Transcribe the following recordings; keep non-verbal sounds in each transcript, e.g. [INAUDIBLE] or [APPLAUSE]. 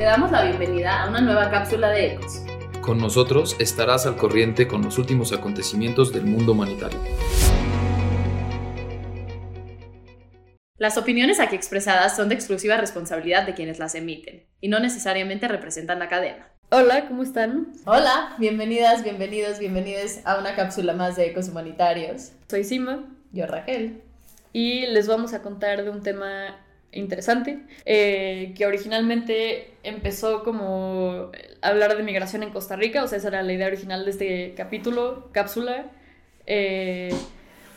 te damos la bienvenida a una nueva cápsula de Ecos. Con nosotros estarás al corriente con los últimos acontecimientos del mundo humanitario. Las opiniones aquí expresadas son de exclusiva responsabilidad de quienes las emiten y no necesariamente representan la cadena. Hola, ¿cómo están? Hola, bienvenidas, bienvenidos, bienvenidos a una cápsula más de Ecos Humanitarios. Soy Sima. Yo Raquel. Y les vamos a contar de un tema interesante, eh, que originalmente empezó como hablar de migración en Costa Rica, o sea, esa era la idea original de este capítulo, cápsula. Eh,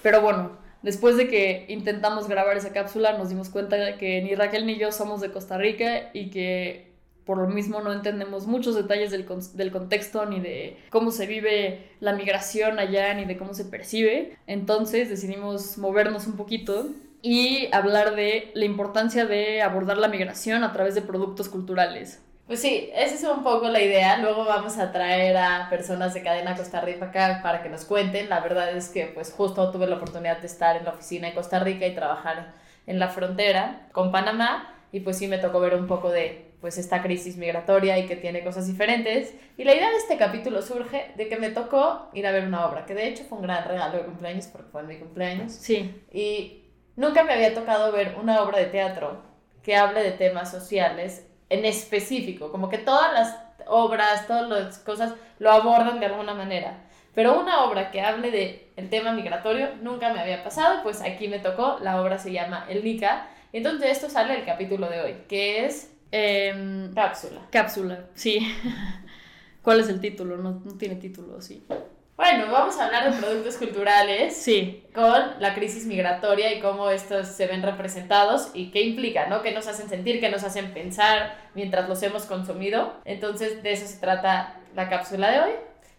pero bueno, después de que intentamos grabar esa cápsula, nos dimos cuenta de que ni Raquel ni yo somos de Costa Rica y que por lo mismo no entendemos muchos detalles del, del, contexto ni de cómo se vive la migración allá ni de cómo se percibe. Entonces decidimos movernos un poquito y hablar de la importancia de abordar la migración a través de productos culturales. Pues sí, esa es un poco la idea. Luego vamos a traer a personas de cadena Costa Rica acá para que nos cuenten. La verdad es que pues justo tuve la oportunidad de estar en la oficina de Costa Rica y trabajar en la frontera con Panamá y pues sí me tocó ver un poco de pues esta crisis migratoria y que tiene cosas diferentes. Y la idea de este capítulo surge de que me tocó ir a ver una obra, que de hecho fue un gran regalo de cumpleaños porque fue mi cumpleaños. Sí. Y Nunca me había tocado ver una obra de teatro que hable de temas sociales en específico, como que todas las obras, todas las cosas lo abordan de alguna manera. Pero una obra que hable de el tema migratorio nunca me había pasado, pues aquí me tocó, la obra se llama El Nica, entonces de esto sale el capítulo de hoy, que es em, cápsula. Cápsula, sí. [LAUGHS] ¿Cuál es el título? No, no tiene título, sí. Bueno, vamos a hablar de productos culturales. Sí. Con la crisis migratoria y cómo estos se ven representados y qué implica, ¿no? ¿Qué nos hacen sentir, qué nos hacen pensar mientras los hemos consumido? Entonces, de eso se trata la cápsula de hoy.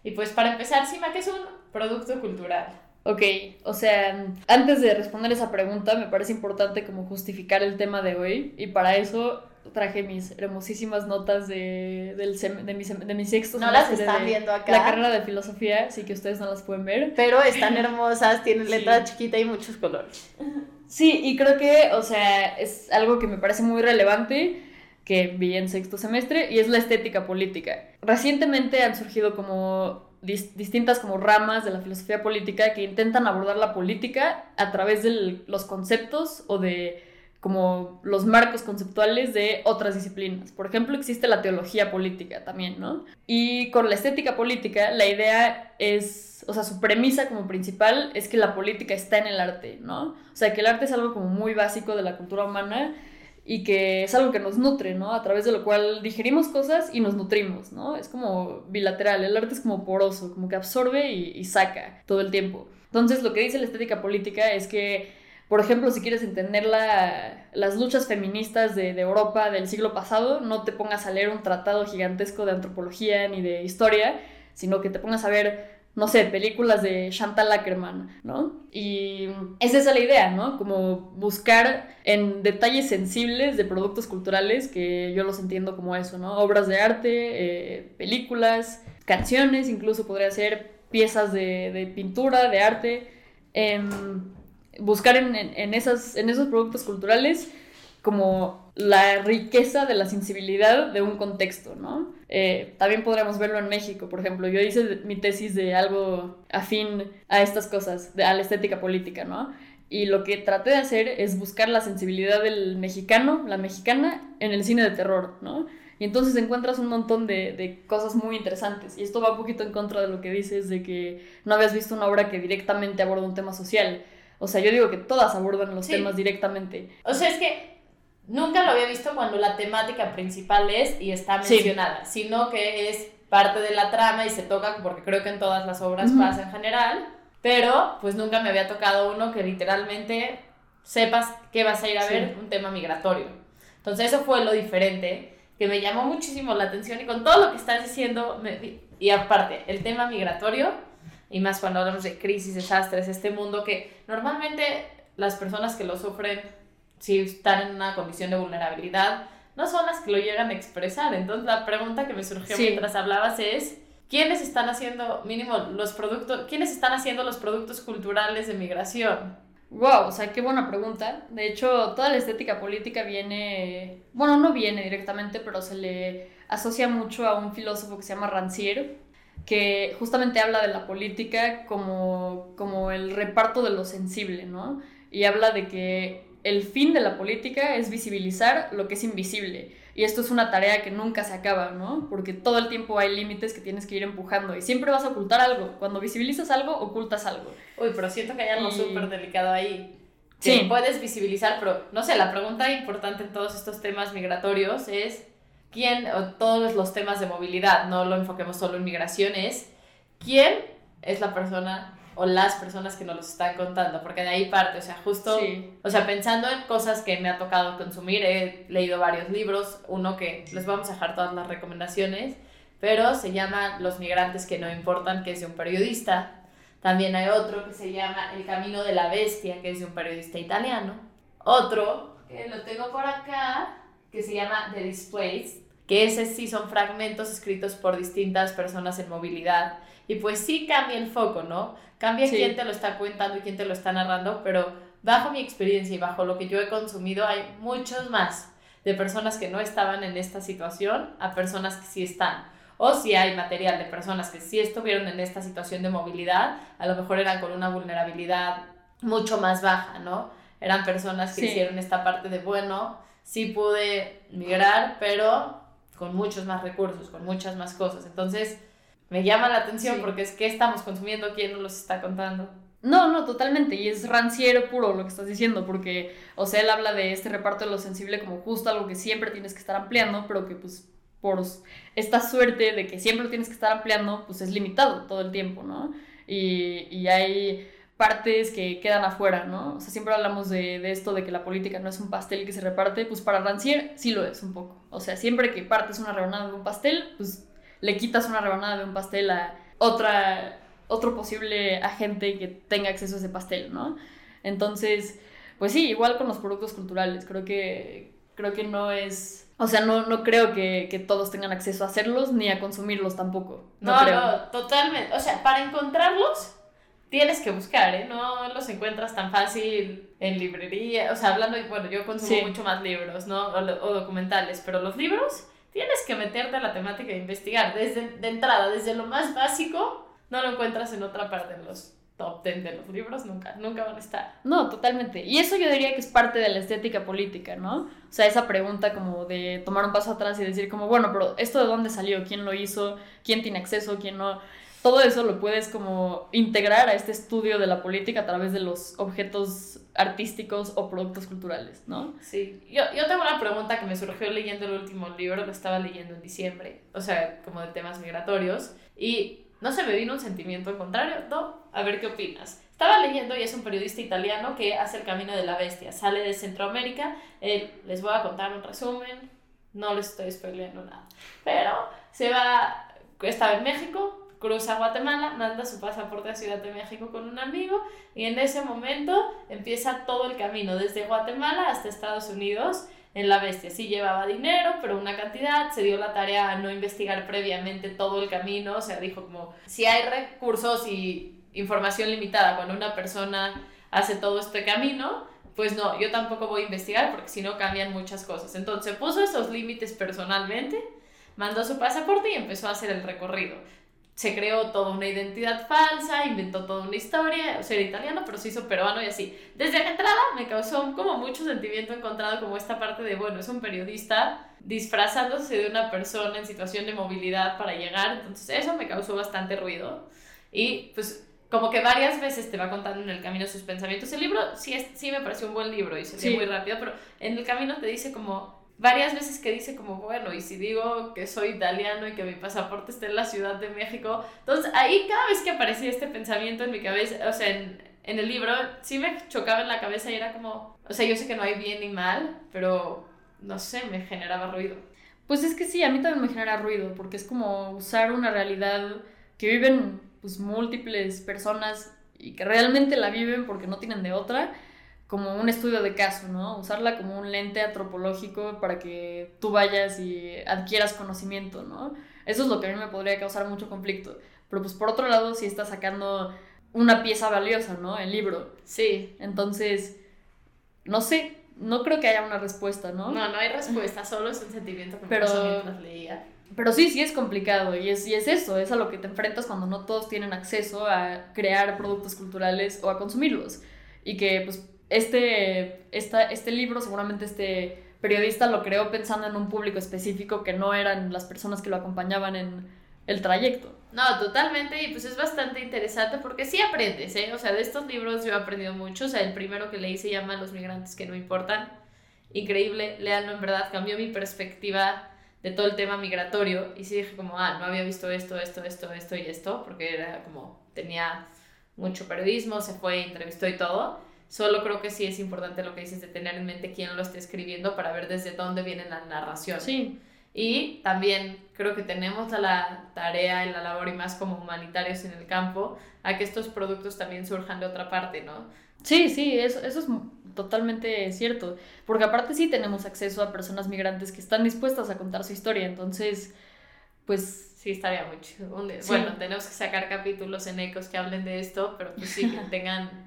Y pues para empezar, Sima, ¿qué es un producto cultural? Ok, o sea, antes de responder esa pregunta, me parece importante como justificar el tema de hoy y para eso traje mis hermosísimas notas de, del de, mi, de mi sexto No las están viendo acá. La carrera de filosofía, sí que ustedes no las pueden ver. Pero están hermosas, tienen letra chiquita y muchos colores. Sí, y creo que, o sea, es algo que me parece muy relevante que vi en sexto semestre y es la estética política. Recientemente han surgido como distintas como ramas de la filosofía política que intentan abordar la política a través de los conceptos o de como los marcos conceptuales de otras disciplinas. Por ejemplo, existe la teología política también, ¿no? Y con la estética política, la idea es, o sea, su premisa como principal es que la política está en el arte, ¿no? O sea, que el arte es algo como muy básico de la cultura humana y que es algo que nos nutre, ¿no? A través de lo cual digerimos cosas y nos nutrimos, ¿no? Es como bilateral, el arte es como poroso, como que absorbe y, y saca todo el tiempo. Entonces, lo que dice la estética política es que por ejemplo, si quieres entender las luchas feministas de, Europa del siglo pasado, no te pongas a leer un tratado gigantesco de antropología ni de historia, sino que te pongas a ver, no sé, películas de Chantal Ackerman, ¿no? Y esa es la idea, ¿no? Como buscar en detalles sensibles de productos culturales, que yo los entiendo como eso, ¿no? Obras de arte, eh, películas, canciones, incluso podría ser piezas de, pintura, de arte. Em, buscar en, en, esas, en esos productos culturales como la riqueza de la sensibilidad de un contexto, ¿no? Eh, también podríamos verlo en México, por ejemplo. Yo hice mi tesis de algo afín a estas cosas, de, a la estética política, ¿no? Y lo que traté de hacer es buscar la sensibilidad del mexicano, la mexicana, en el cine de terror, ¿no? Y entonces encuentras un montón de, de, cosas muy interesantes. Y esto va un poquito en contra de lo que dices de que no habías visto una obra que directamente aborda un tema social. O sea, yo digo que todas abordan los temas directamente. O sea, es que nunca lo había visto cuando la temática principal es y está mencionada, sino que es parte de la trama y se toca, porque creo que en todas las obras pasa en general, pero pues nunca me había tocado uno que literalmente sepas que vas a ir a ver un tema migratorio. Entonces eso fue lo diferente, que me llamó muchísimo la atención y con todo lo que estás diciendo, y aparte, el tema migratorio y más cuando hablamos de crisis, desastres, este mundo que normalmente las personas que lo sufren, si están en una condición de vulnerabilidad, no son las que lo llegan a expresar. Entonces la pregunta que me surgió mientras hablabas es, ¿quiénes están haciendo, mínimo, los productos, quiénes están haciendo los productos culturales de migración? Wow, o sea, qué buena pregunta. De hecho, toda la estética política viene, bueno, no viene directamente, pero se le asocia mucho a un filósofo que se llama Rancière, que justamente habla de la política como, como el reparto de lo sensible, ¿no? Y habla de que el fin de la política es visibilizar lo que es invisible. Y esto es una tarea que nunca se acaba, ¿no? Porque todo el tiempo hay límites que tienes que ir empujando y siempre vas a ocultar algo. Cuando visibilizas algo, ocultas algo. Uy, pero siento que hay algo súper delicado ahí. sí. puedes visibilizar, pero no sé, la pregunta importante en todos estos temas migratorios es quién, o todos los temas de movilidad, no lo enfoquemos solo en migración, es quién es la persona o las personas que nos los están contando, porque de ahí parte, o sea, justo, o sea, pensando en cosas que me ha tocado consumir, he leído varios libros, uno que les vamos a dejar todas las recomendaciones, pero se llama Los migrantes que no importan, que es de un periodista. También hay otro que se llama El camino de la bestia, que es de un periodista italiano. Otro, que lo tengo por acá, que se llama The Displaced, que ese sí son fragmentos escritos por distintas personas en movilidad. Y pues sí cambia el foco, ¿no? Cambia quién te lo está contando y quién te lo está narrando, pero bajo mi experiencia y bajo lo que yo he consumido hay muchos más de personas que no estaban en esta situación a personas que sí están. O si hay material de personas que sí estuvieron en esta situación de movilidad, a lo mejor eran con una vulnerabilidad mucho más baja, ¿no? Eran personas que hicieron esta parte de, bueno, sí pude migrar, pero con muchos más recursos, con muchas más cosas. Entonces, me llama la atención porque es que estamos consumiendo, quién nos los está contando. No, no, totalmente. Y es ranciero puro lo que estás diciendo, porque, o sea, él habla de este reparto de lo sensible como justo algo que siempre tienes que estar ampliando, pero que pues por esta suerte de que siempre lo tienes que estar ampliando, pues es limitado todo el tiempo, ¿no? Y, y hay partes que quedan afuera, ¿no? O sea, siempre hablamos de, de, esto de que la política no es un pastel que se reparte, pues para Rancière sí lo es un poco. O sea, siempre que partes una rebanada de un pastel, pues le quitas una rebanada de un pastel a otra, otro posible agente que tenga acceso a ese pastel, ¿no? Entonces, pues sí, igual con los productos culturales, creo que, creo que no es... O sea, no, no creo que, que todos tengan acceso a hacerlos ni a consumirlos tampoco. No, no, totalmente. O sea, para encontrarlos tienes que buscar, ¿eh? No los encuentras tan fácil en librería. O sea, hablando, bueno, yo consumo mucho más libros, ¿no? O, o, documentales, pero los libros tienes que meterte a la temática e investigar. Desde de entrada, desde lo más básico, no lo encuentras en otra parte de los top 10 de los libros, nunca, nunca van a estar. No, totalmente. Y eso yo diría que es parte de la estética política, ¿no? O sea, esa pregunta como de tomar un paso atrás y decir como, bueno, pero ¿esto de dónde salió? ¿Quién lo hizo? ¿Quién tiene acceso? ¿Quién no? Todo eso lo puedes como integrar a este estudio de la política a través de los objetos artísticos o productos culturales, ¿no? Sí, yo, yo tengo una pregunta que me surgió leyendo el último libro, lo estaba leyendo en diciembre, o sea, como de temas migratorios, y no se me vino un sentimiento contrario, ¿no? A ver qué opinas. Estaba leyendo y es un periodista italiano que hace el camino de la bestia, sale de Centroamérica, les voy a contar un resumen, no les estoy spoileando nada, pero se va, estaba en México, cruza Guatemala, manda su pasaporte a Ciudad de México con un amigo y en ese momento empieza todo el camino desde Guatemala hasta Estados Unidos en la bestia. Sí llevaba dinero, pero una cantidad, se dio la tarea a no investigar previamente todo el camino, o sea, dijo como, si hay recursos y información limitada cuando una persona hace todo este camino, pues no, yo tampoco voy a investigar porque si no cambian muchas cosas. Entonces puso esos límites personalmente, mandó su pasaporte y empezó a hacer el recorrido se creó toda una identidad falsa, inventó toda una historia, o sea, era italiano, pero se hizo peruano y así. Desde la entrada me causó como mucho sentimiento encontrado como esta parte de, bueno, es un periodista disfrazándose de una persona en situación de movilidad para llegar, entonces eso me causó bastante ruido. Y pues como que varias veces te va contando en el camino sus pensamientos. El libro sí, es, sí me pareció un buen libro y se lee muy rápido, pero en el camino te dice como varias veces que dice como, bueno, y si digo que soy italiano y que mi pasaporte está en la Ciudad de México, entonces ahí cada vez que aparecía este pensamiento en mi cabeza, o sea, en, en el libro, sí me chocaba en la cabeza y era como, o sea, yo sé que no hay bien ni mal, pero no sé, me generaba ruido. Pues es que sí, a mí también me genera ruido, porque es como usar una realidad que viven pues múltiples personas y que realmente la viven porque no tienen de otra como un estudio de caso, ¿no? Usarla como un lente antropológico para que tú vayas y adquieras conocimiento, ¿no? Eso es lo que a mí me podría causar mucho conflicto. Pero pues por otro lado, si estás sacando una pieza valiosa, ¿no? El libro. Sí. Entonces, no sé, no creo que haya una respuesta, ¿no? No, no hay respuesta, solo es un sentimiento que Pero- mientras leía. Pero sí, sí es complicado y es, y es eso, es a lo que te enfrentas cuando no todos tienen acceso a crear productos culturales o a consumirlos. Y que pues este, esta, este libro, seguramente este periodista lo creó pensando en un público específico que no eran las personas que lo acompañaban en el trayecto. No, totalmente, y pues es bastante interesante porque sí aprendes, ¿eh? O sea, de estos libros yo he aprendido mucho, o sea, el primero que leí se llama Los migrantes que no importan, increíble, léanlo en verdad, cambió mi perspectiva de todo el tema migratorio y sí dije como, ah, no había visto esto, esto, esto, esto y esto, porque era como, tenía mucho periodismo, se fue, entrevistó y todo. Solo creo que sí es importante lo que dices de tener en mente quién lo está escribiendo para ver desde dónde viene la narración. Sí, Y también creo que tenemos la, la tarea y la labor y más como humanitarios en el campo a que estos productos también surjan de otra parte, ¿no? sí, sí, eso, eso es totalmente cierto. Porque aparte sí tenemos acceso a personas migrantes que están dispuestas a contar su historia. Entonces, pues Sí, estaría Sí. Bueno, tenemos que sacar capítulos en Ecos que hablen de esto, pero pues sí, que tengan,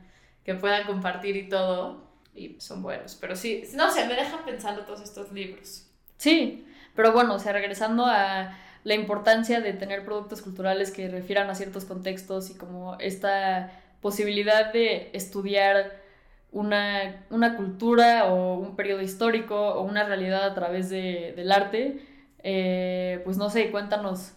que puedan compartir y todo. Y son buenos. Pero sí, no sé, me dejan pensando todos estos libros. Sí, pero bueno, o sea, regresando a la importancia de tener productos culturales que refieran a ciertos contextos y como esta posibilidad de estudiar una, una cultura o un periodo histórico o una realidad a través de- del arte, eh, pues no sé, cuéntanos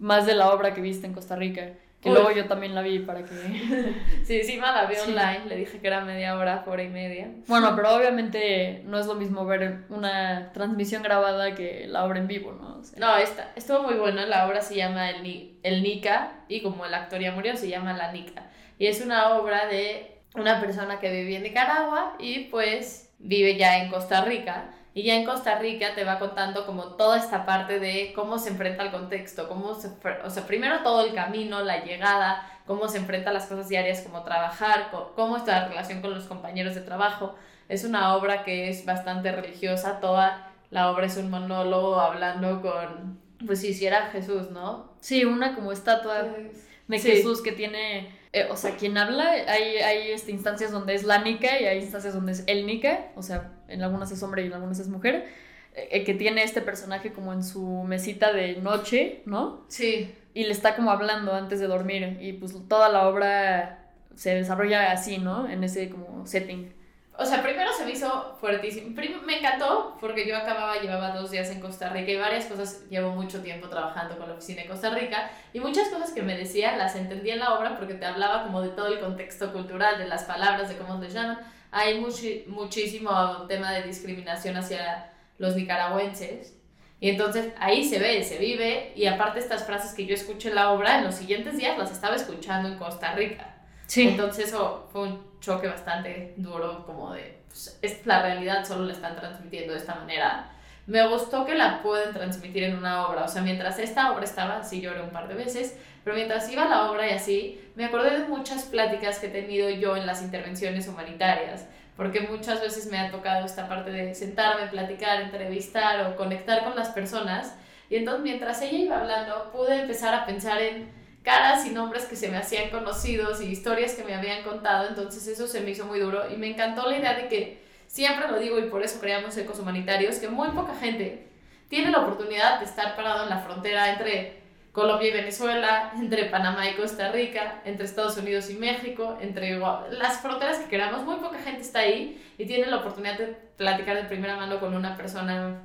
más de la obra que viste en Costa Rica, que Uy. luego yo también la vi para que... [LAUGHS] Sí, encima la vi Sí. online, le dije que era media hora, hora y media. Bueno, pero obviamente no es lo mismo ver una transmisión grabada que la obra en vivo, ¿no? O sea, No, esta, estuvo muy buena. La obra se llama El, Ni- El Nica y como el actor ya murió, se llama La Nica. Y es una obra de una persona que vivía en Nicaragua y pues vive ya en Costa Rica. Y ya en Costa Rica te va contando como toda esta parte de cómo se enfrenta al contexto, cómo se, o sea, primero todo el camino, la llegada, cómo se enfrenta a las cosas diarias como trabajar, cómo está la relación con los compañeros de trabajo. Es una obra que es bastante religiosa, toda la obra es un monólogo hablando con, pues si hiciera Jesús, ¿no? Sí, una como estatua de. Jesús que tiene, eh, o sea, quien habla, hay, hay este, instancias donde es la Nica y hay instancias donde es el Nica, o sea, en algunas es hombre y en algunas es mujer, eh, eh, que tiene este personaje como en su mesita de noche, ¿no? Sí, Y le está como hablando antes de dormir y pues toda la obra se desarrolla así, ¿no? En ese como setting. O sea, primero se me hizo fuertísimo. Me encantó porque yo acababa, llevaba dos días en Costa Rica y varias cosas, llevo mucho tiempo trabajando con la oficina de Costa Rica y muchas cosas que me decía las entendí en la obra porque te hablaba como de todo el contexto cultural, de las palabras, de cómo les llaman. Hay muchísimo tema de discriminación hacia los nicaragüenses y entonces ahí se ve, se vive y aparte estas frases que yo escuché en la obra, en los siguientes días las estaba escuchando en Costa Rica. Sí. Entonces eso fue un choque bastante duro, como de, pues, es la realidad, solo la están transmitiendo de esta manera. Me gustó que la pueden transmitir en una obra, o sea, mientras esta obra estaba, sí lloré un par de veces, pero mientras iba la obra y así, me acordé de muchas pláticas que he tenido yo en las intervenciones humanitarias, porque muchas veces me ha tocado esta parte de sentarme, platicar, entrevistar o conectar con las personas, y entonces mientras ella iba hablando, pude empezar a pensar en caras y nombres que se me hacían conocidos y historias que me habían contado, entonces eso se me hizo muy duro y me encantó la idea de que, siempre lo digo y por eso creamos Ecos Humanitarios, que muy poca gente tiene la oportunidad de estar parado en la frontera entre Colombia y Venezuela, entre Panamá y Costa Rica, entre Estados Unidos y México, entre las fronteras que queramos, muy poca gente está ahí y tiene la oportunidad de platicar de primera mano con una persona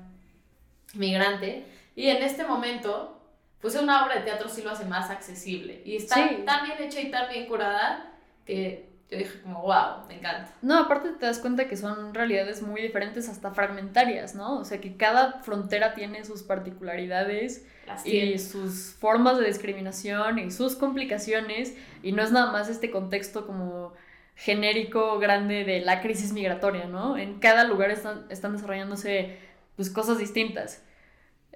migrante. Y en este momento pues una obra de teatro sí lo hace más accesible y está Sí. tan bien hecha y tan bien curada que yo dije como wow, me encanta. No, aparte te das cuenta que son realidades muy diferentes, hasta fragmentarias, ¿no? O sea, que cada frontera tiene sus particularidades y sus formas de discriminación y sus complicaciones, y no es nada más este contexto como genérico grande de la crisis migratoria, ¿no? En cada lugar están, están desarrollándose pues cosas distintas.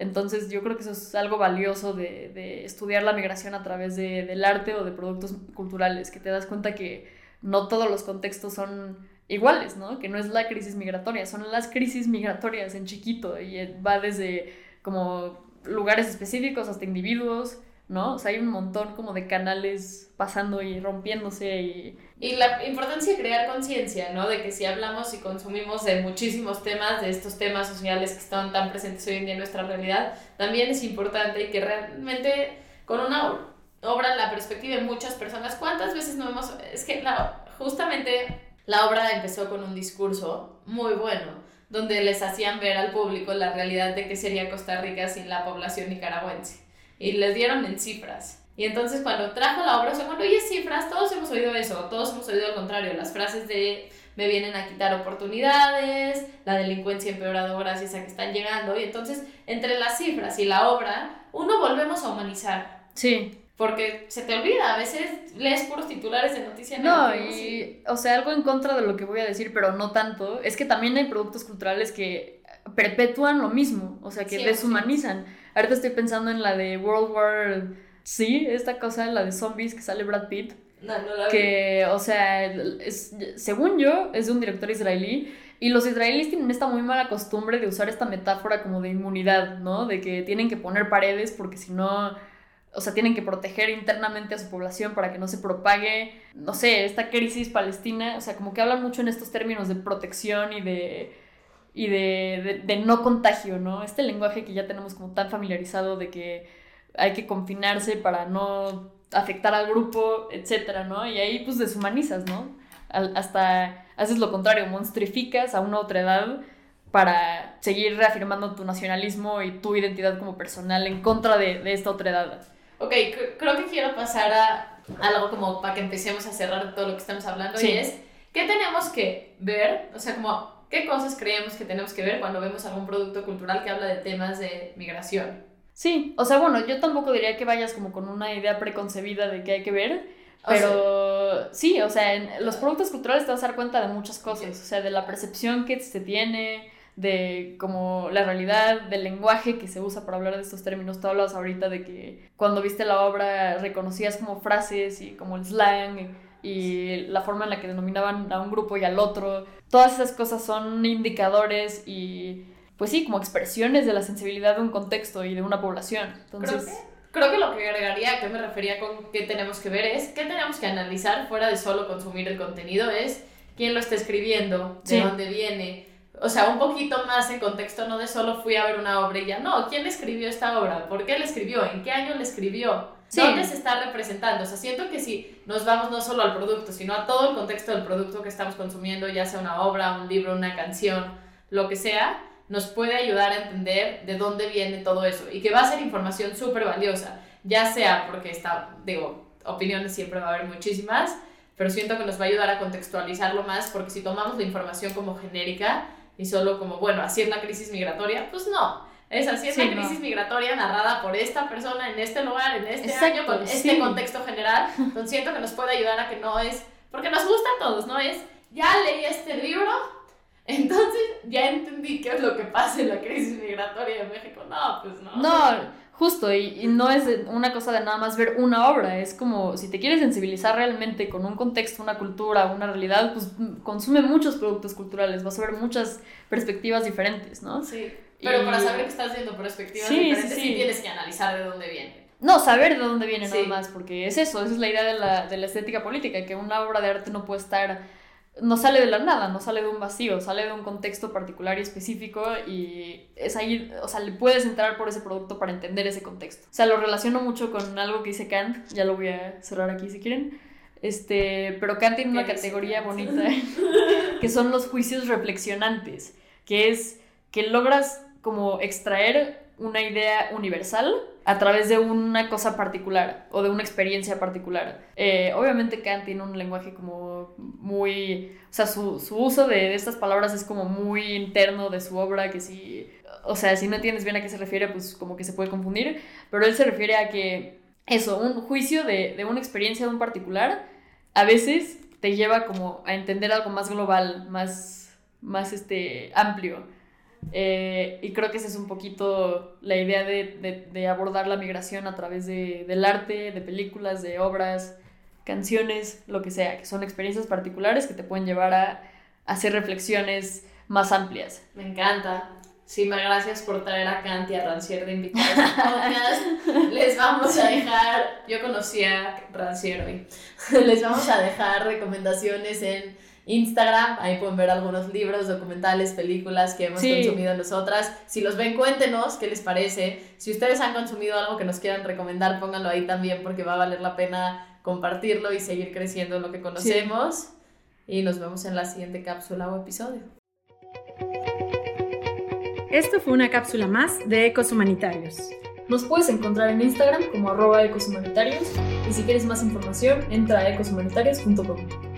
Entonces yo creo que eso es algo valioso de, de estudiar la migración a través de- del arte o de productos culturales, que te das cuenta que no todos los contextos son iguales, ¿no? Que no es la crisis migratoria, son las crisis migratorias en chiquito y eh, va desde como lugares específicos hasta individuos, ¿no? O sea, hay un montón como de canales pasando y rompiéndose y... Y la importancia de crear conciencia, ¿no? De que si hablamos y consumimos de muchísimos temas, de estos temas sociales que están tan presentes hoy en día en nuestra realidad, también es importante que realmente con una obra la perspectiva de muchas personas, ¿cuántas veces no hemos... Es que justamente la obra empezó con un discurso muy bueno, donde les hacían ver al público la realidad de qué sería Costa Rica sin la población nicaragüense. Y les dieron en cifras. Y entonces cuando trajo la obra, se cuando oye cifras, todos hemos oído eso, todos hemos oído lo contrario, las frases de me vienen a quitar oportunidades, la delincuencia empeorado gracias a que están llegando. Y entonces, entre las cifras y la obra, uno volvemos a humanizar. Sí. Porque se te olvida, a veces lees puros titulares de noticias. No, y, o sea, algo en contra de lo que voy a decir, pero no tanto, es que también hay productos culturales que perpetúan lo mismo, o sea, que deshumanizan. Ahorita estoy pensando en la de World War Sí, esta cosa, la de zombies que sale Brad Pitt. No, no la que, o sea, es, según yo, es de un director israelí. Y los israelíes tienen esta muy mala costumbre de usar esta metáfora como de inmunidad, ¿no? De que tienen que poner paredes porque si no, o sea, tienen que proteger internamente a su población para que no se propague, no sé, esta crisis palestina. O sea, como que hablan mucho en estos términos de protección y de y de, de, de no contagio, ¿no? Este lenguaje que ya tenemos como tan familiarizado de que hay que confinarse para no afectar al grupo, etcétera, ¿no? Y ahí pues deshumanizas, ¿no? hasta haces lo contrario, monstrificas a una otra edad para seguir reafirmando tu nacionalismo y tu identidad como personal en contra de, esta otra edad. Ok, creo que quiero pasar a algo como para que empecemos a cerrar todo lo que estamos hablando y es, ¿qué tenemos que ver? O sea, como, ¿qué cosas creemos que tenemos que ver cuando vemos algún producto cultural que habla de temas de migración? Sí, o sea, bueno, yo tampoco diría que vayas como con una idea preconcebida de qué hay que ver, pero sí, o sea, en los productos culturales te vas a dar cuenta de muchas cosas, o sea, de la percepción que se tiene, de como la realidad, del lenguaje que se usa para hablar de estos términos. Tú hablas ahorita de que cuando viste la obra reconocías como frases y como el slang y la forma en la que denominaban a un grupo y al otro. Todas esas cosas son indicadores y pues sí, como expresiones de la sensibilidad de un contexto y de una población. Entonces... Creo que, lo que agregaría, a qué me refería con qué tenemos que ver es, qué tenemos que analizar fuera de solo consumir el contenido, es quién lo está escribiendo, de dónde viene, o sea, un poquito más en contexto, no de solo fui a ver una obra y ya, no, ¿quién escribió esta obra? ¿Por qué la escribió? ¿En qué año la escribió? ¿Dónde se está representando? O sea, siento que si nos vamos no solo al producto, sino a todo el contexto del producto que estamos consumiendo, ya sea una obra, un libro, una canción, lo que sea, nos puede ayudar a entender de dónde viene todo eso y que va a ser información súper valiosa, ya sea porque está, digo, opiniones siempre va a haber muchísimas, pero siento que nos va a ayudar a contextualizarlo más porque si tomamos la información como genérica y solo como, bueno, así es la crisis migratoria, pues no. Es así es la crisis migratoria narrada por esta persona en este lugar, en este año, con este contexto general. Entonces siento que nos puede ayudar a que no es, porque nos gusta a todos, ¿no? Es, ya leí este libro, entonces ya entendí qué es lo que pasa en la crisis migratoria de México. No, pues no. No, justo, y, no es una cosa de nada más ver una obra, es como si te quieres sensibilizar realmente con un contexto, una cultura, una realidad, pues consume muchos productos culturales, vas a ver muchas perspectivas diferentes, ¿no? Sí. Pero para saber que estás viendo perspectivas diferentes, sí, tienes que analizar de dónde viene. No, saber de dónde viene nada más, porque es eso, esa es la idea de la, de la estética política, que una obra de arte no puede estar no sale de la nada, no sale de un vacío, sale de un contexto particular y específico y es ahí, o sea, le puedes entrar por ese producto para entender ese contexto. O sea, lo relaciono mucho con algo que dice Kant, ya lo voy a cerrar aquí si quieren. Este, pero Kant tiene una categoría bonita [LAUGHS] que son los juicios reflexionantes, que es que logras como extraer una idea universal a través de una cosa particular o de una experiencia particular. Eh, obviamente Kant tiene un lenguaje como muy, o sea, su, uso de, estas palabras es como muy interno de su obra, que si, o sea, si no entiendes bien a qué se refiere, pues como que se puede confundir, pero él se refiere a que eso, un juicio de, de una experiencia de un particular, a veces te lleva como a entender algo más global, más, más este, amplio. Eh, y creo que esa es un poquito la idea de, abordar la migración a través del arte, de películas, de obras, canciones, lo que sea, que son experiencias particulares que te pueden llevar a, hacer reflexiones más amplias. Me encanta. Sima, gracias por traer a Kanti a Rancier de invitados podcast. [LAUGHS] Les vamos a dejar, yo conocí a Rancier hoy, [LAUGHS] les vamos a dejar recomendaciones en Instagram, ahí pueden ver algunos libros, documentales, películas que hemos consumido nosotras. Si los ven, cuéntenos qué les parece. Si ustedes han consumido algo que nos quieran recomendar, pónganlo ahí también porque va a valer la pena compartirlo y seguir creciendo lo que conocemos. Y nos vemos en la siguiente cápsula o episodio. Esto fue una cápsula más de Ecos Humanitarios. Nos puedes encontrar en Instagram como arroba ecoshumanitarios y si quieres más información entra a ecoshumanitarios.com.